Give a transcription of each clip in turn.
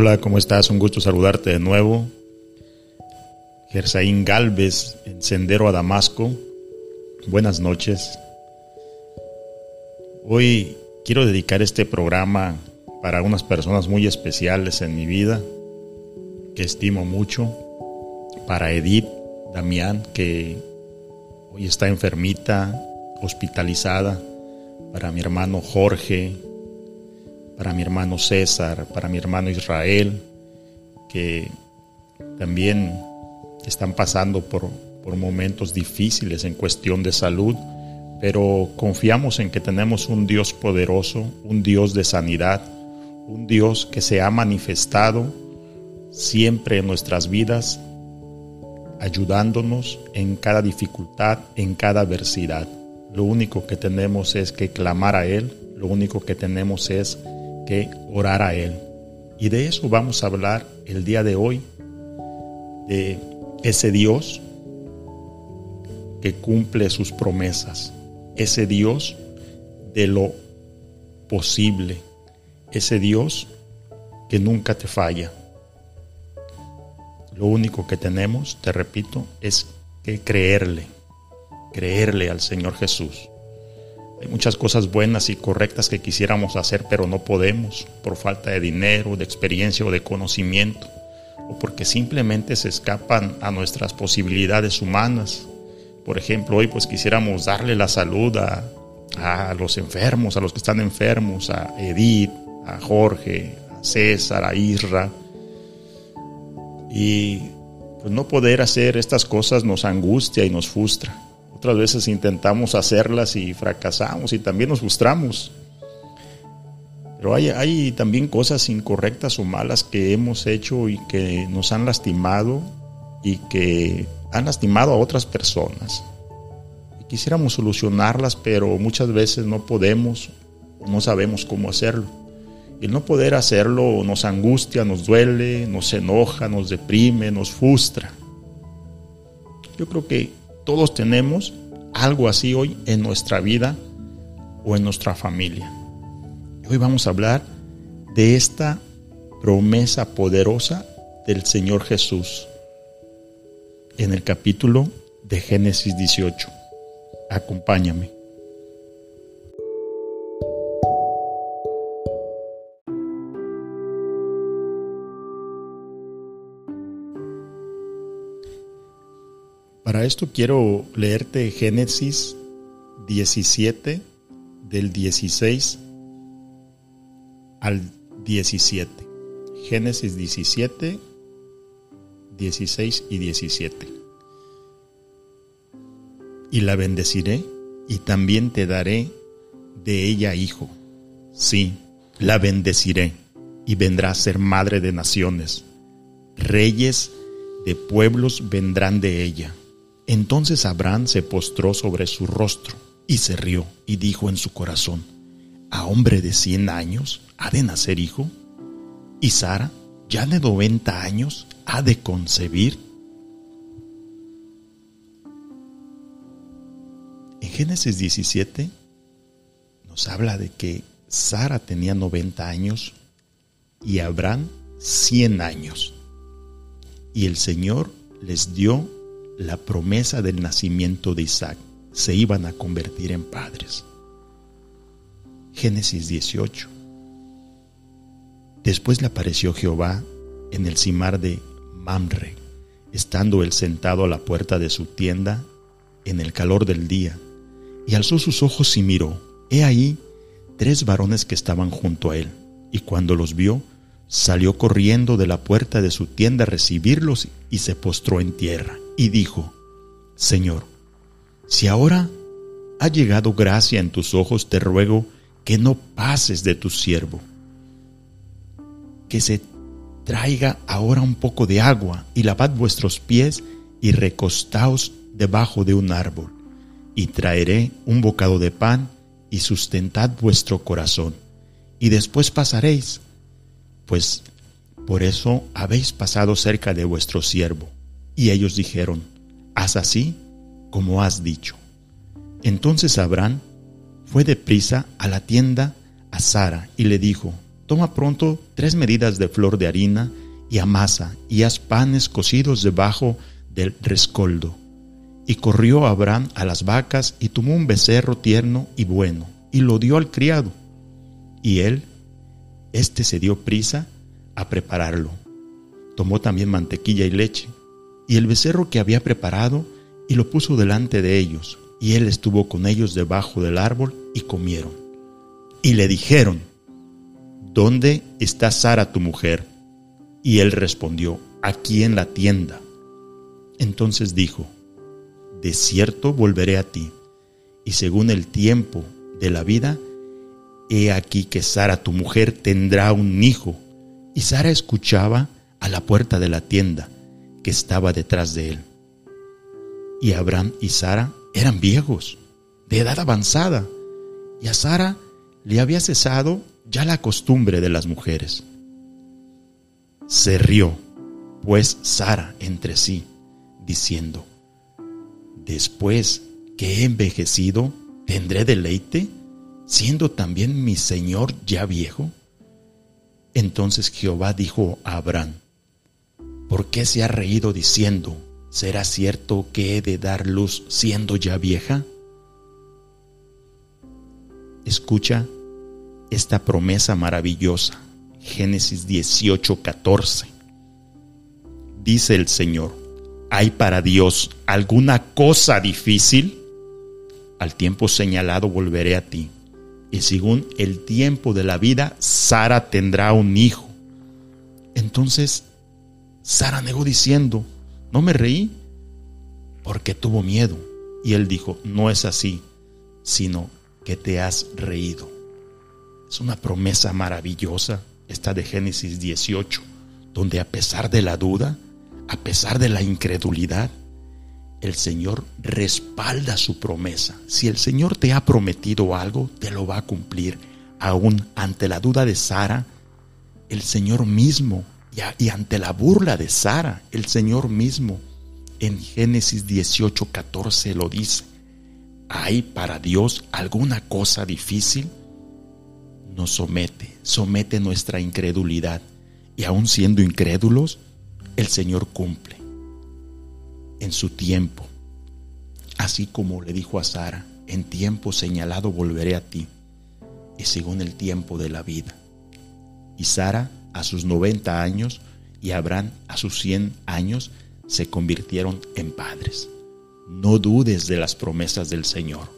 Hola, ¿cómo estás? Un gusto saludarte de nuevo. Gersaín Galvez, en Sendero a Damasco. Buenas noches. Hoy quiero dedicar este programa para unas personas muy especiales en mi vida, que estimo mucho. Para Edith Damián, que hoy está enfermita, hospitalizada. Para mi hermano Jorge, para mi hermano César, para mi hermano Israel, que también están pasando por, por momentos difíciles en cuestión de salud, pero confiamos en que tenemos un Dios poderoso, un Dios de sanidad, un Dios que se ha manifestado siempre en nuestras vidas, ayudándonos en cada dificultad, en cada adversidad. Lo único que tenemos es que clamar a Él, lo único que tenemos es que orar a Él. Y de eso vamos a hablar el día de hoy, de ese Dios que cumple sus promesas, ese Dios de lo posible, ese Dios que nunca te falla. Lo único que tenemos, te repito, es que creerle, creerle al Señor Jesús. Hay muchas cosas buenas y correctas que quisiéramos hacer, pero no podemos por falta de dinero, de experiencia o de conocimiento, o porque simplemente se escapan a nuestras posibilidades humanas. Por ejemplo, hoy pues quisiéramos darle la salud a, a los enfermos, a los que están enfermos, a Edith, a Jorge, a César, a Isra. Y pues no poder hacer estas cosas nos angustia y nos frustra. Otras veces intentamos hacerlas y fracasamos y también nos frustramos. Pero hay, también cosas incorrectas o malas que hemos hecho y que nos han lastimado y que han lastimado a otras personas. Y quisiéramos solucionarlas, pero muchas veces no podemos o no sabemos cómo hacerlo. El no poder hacerlo nos angustia, nos duele, nos enoja, nos deprime, nos frustra. Yo creo que todos tenemos algo así hoy en nuestra vida o en nuestra familia. Hoy vamos a hablar de esta promesa poderosa del Señor Jesús en el capítulo de Génesis 18. Acompáñame. Para esto quiero leerte Génesis 17 del 16 al 17. Génesis 17, 16 y 17. Y la bendeciré y también te daré de ella hijo. Sí, la bendeciré y vendrá a ser madre de naciones. Reyes de pueblos vendrán de ella entonces Abraham se postró sobre su rostro y se rió y dijo en su corazón, ¿a hombre de cien años ha de nacer hijo? ¿Y Sara, ya de noventa años, ha de concebir? En Génesis 17 nos habla de que Sara tenía 90 años y Abraham 100 años. Y el Señor les dio la promesa del nacimiento de Isaac. Se iban a convertir en padres. Génesis 18. Después le apareció Jehová en el cimar de Mamre, estando él sentado a la puerta de su tienda en el calor del día, y alzó sus ojos y miró. He ahí tres varones que estaban junto a él, y cuando los vio, salió corriendo de la puerta de su tienda a recibirlos y se postró en tierra y dijo, Señor, si ahora ha llegado gracia en tus ojos, te ruego que no pases de tu siervo, que se traiga ahora un poco de agua y lavad vuestros pies y recostaos debajo de un árbol, y traeré un bocado de pan y sustentad vuestro corazón, y después pasaréis, pues por eso habéis pasado cerca de vuestro siervo. Y ellos dijeron, haz así como has dicho. Entonces Abraham fue deprisa a la tienda a Sara y le dijo, toma pronto tres medidas de flor de harina y amasa y haz panes cocidos debajo del rescoldo. Y corrió Abraham a las vacas y tomó un becerro tierno y bueno y lo dio al criado. Y él, éste se dio prisa a prepararlo. Tomó también mantequilla y leche y el becerro que había preparado y lo puso delante de ellos. Y él estuvo con ellos debajo del árbol y comieron. Y le dijeron, ¿Dónde está Sara tu mujer? Y él respondió, aquí en la tienda. Entonces dijo, de cierto volveré a ti, y según el tiempo de la vida, he aquí que Sara tu mujer tendrá un hijo. Y Sara escuchaba a la puerta de la tienda estaba detrás de él. Y Abraham y Sara eran viejos, de edad avanzada, y a Sara le había cesado ya la costumbre de las mujeres. Se rió, pues, Sara entre sí, diciendo, Después que he envejecido, ¿tendré deleite, siendo también mi Señor ya viejo? Entonces Jehová dijo a Abraham, ¿por qué se ha reído diciendo, ¿será cierto que he de dar luz siendo ya vieja? Escucha esta promesa maravillosa. Génesis 18, 14. Dice el Señor, ¿hay para Dios alguna cosa difícil? Al tiempo señalado volveré a ti, y según el tiempo de la vida, Sara tendrá un hijo. Entonces, Sara negó diciendo, no me reí, porque tuvo miedo. Y él dijo, no es así, sino que te has reído. Es una promesa maravillosa, esta de Génesis 18, donde a pesar de la duda, a pesar de la incredulidad, el Señor respalda su promesa. Si el Señor te ha prometido algo, te lo va a cumplir. Aún ante la duda de Sara, el Señor mismo, y ante la burla de Sara, el Señor mismo, en Génesis 18, 14 lo dice. ¿Hay para Dios alguna cosa difícil? nos somete, somete nuestra incredulidad. Y aun siendo incrédulos, el Señor cumple en su tiempo. Así como le dijo a Sara, en tiempo señalado volveré a ti, y según el tiempo de la vida. Y Sara a sus 90 años y Abraham a sus 100 años se convirtieron en padres. No dudes de las promesas del Señor.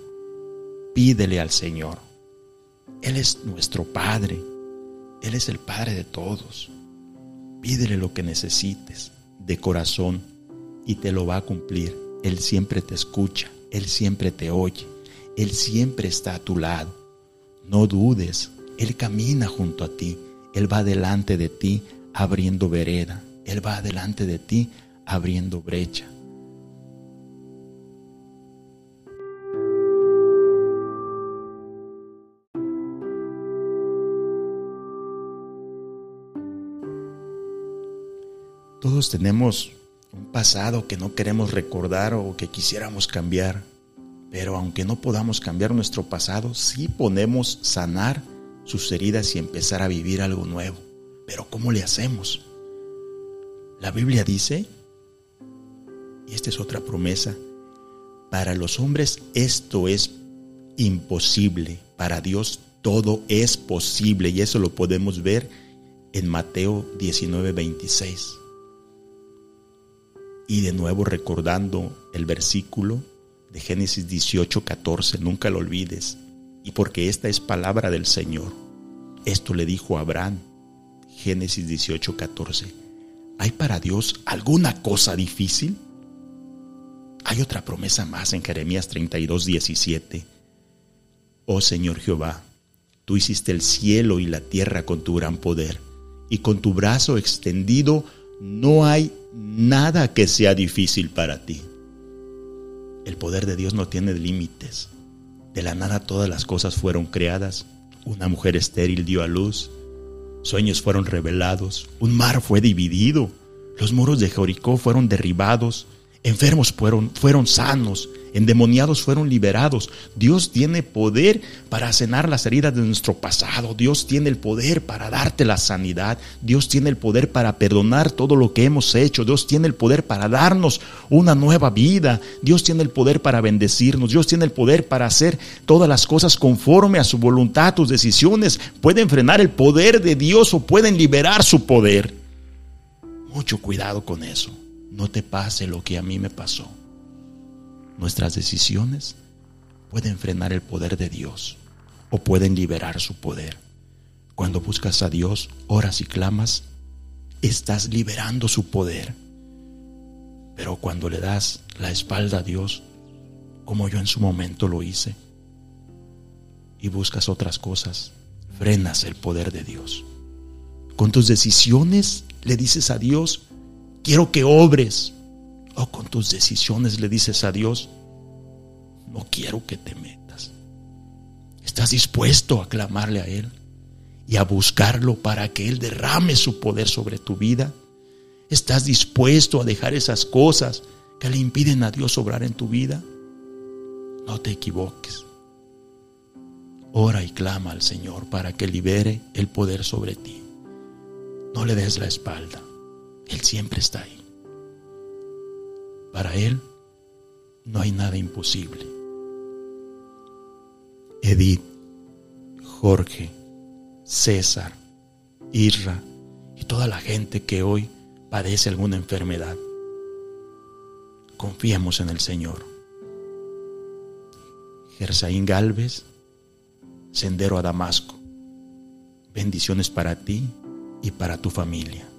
Pídele al Señor él es nuestro Padre. Él es el Padre de todos. Pídele lo que necesites de corazón y te lo va a cumplir. Él siempre te escucha, Él siempre te oye, Él siempre está a tu lado. No dudes, Él camina junto a ti, Él va delante de ti abriendo vereda, Él va delante de ti abriendo brecha. Todos tenemos un pasado que no queremos recordar o que quisiéramos cambiar, pero aunque no podamos cambiar nuestro pasado, sí podemos sanar sus heridas y empezar a vivir algo nuevo. Pero ¿cómo le hacemos? La Biblia dice, y esta es otra promesa, para los hombres esto es imposible, para Dios todo es posible y eso lo podemos ver en Mateo 19, 26. Y de nuevo recordando el versículo de Génesis 18, 14, nunca lo olvides. Porque esta es palabra del Señor. Esto le dijo Abraham, Génesis 18, 14. ¿Hay para Dios alguna cosa difícil? Hay otra promesa más en Jeremías 32, 17. Oh Señor Jehová, tú hiciste el cielo y la tierra con tu gran poder, y con tu brazo extendido no hay nada que sea difícil para ti. El poder de Dios no tiene límites. De la nada todas las cosas fueron creadas. Una mujer estéril dio a luz. Sueños fueron revelados. Un mar fue dividido. Los muros de Jericó fueron derribados. Enfermos fueron, fueron sanos. Endemoniados fueron liberados. Dios tiene poder para sanar las heridas de nuestro pasado. Dios tiene el poder para darte la sanidad. Dios tiene el poder para perdonar todo lo que hemos hecho. Dios tiene el poder para darnos una nueva vida. Dios tiene el poder para bendecirnos. Dios tiene el poder para hacer todas las cosas conforme a su voluntad. Tus decisiones pueden frenar el poder de Dios o pueden liberar su poder. Mucho cuidado con eso. No te pase lo que a mí me pasó. Nuestras decisiones pueden frenar el poder de Dios o pueden liberar su poder. Cuando buscas a Dios, oras y clamas, estás liberando su poder. Pero cuando le das la espalda a Dios, como yo en su momento lo hice, y buscas otras cosas, frenas el poder de Dios. Con tus decisiones le dices a Dios, quiero que obres, con tus decisiones le dices a Dios, no quiero que te metas. ¿Estás dispuesto a clamarle a Él y a buscarlo para que Él derrame su poder sobre tu vida? ¿Estás dispuesto a dejar esas cosas que le impiden a Dios obrar en tu vida? No te equivoques. Ora y clama al Señor para que libere el poder sobre ti. No le des la espalda. Él siempre está ahí. Para Él no hay nada imposible. Edith, Jorge, César, Irra y toda la gente que hoy padece alguna enfermedad. Confiemos en el Señor. Gersaín Galvez, Sendero a Damasco. Bendiciones para ti y para tu familia.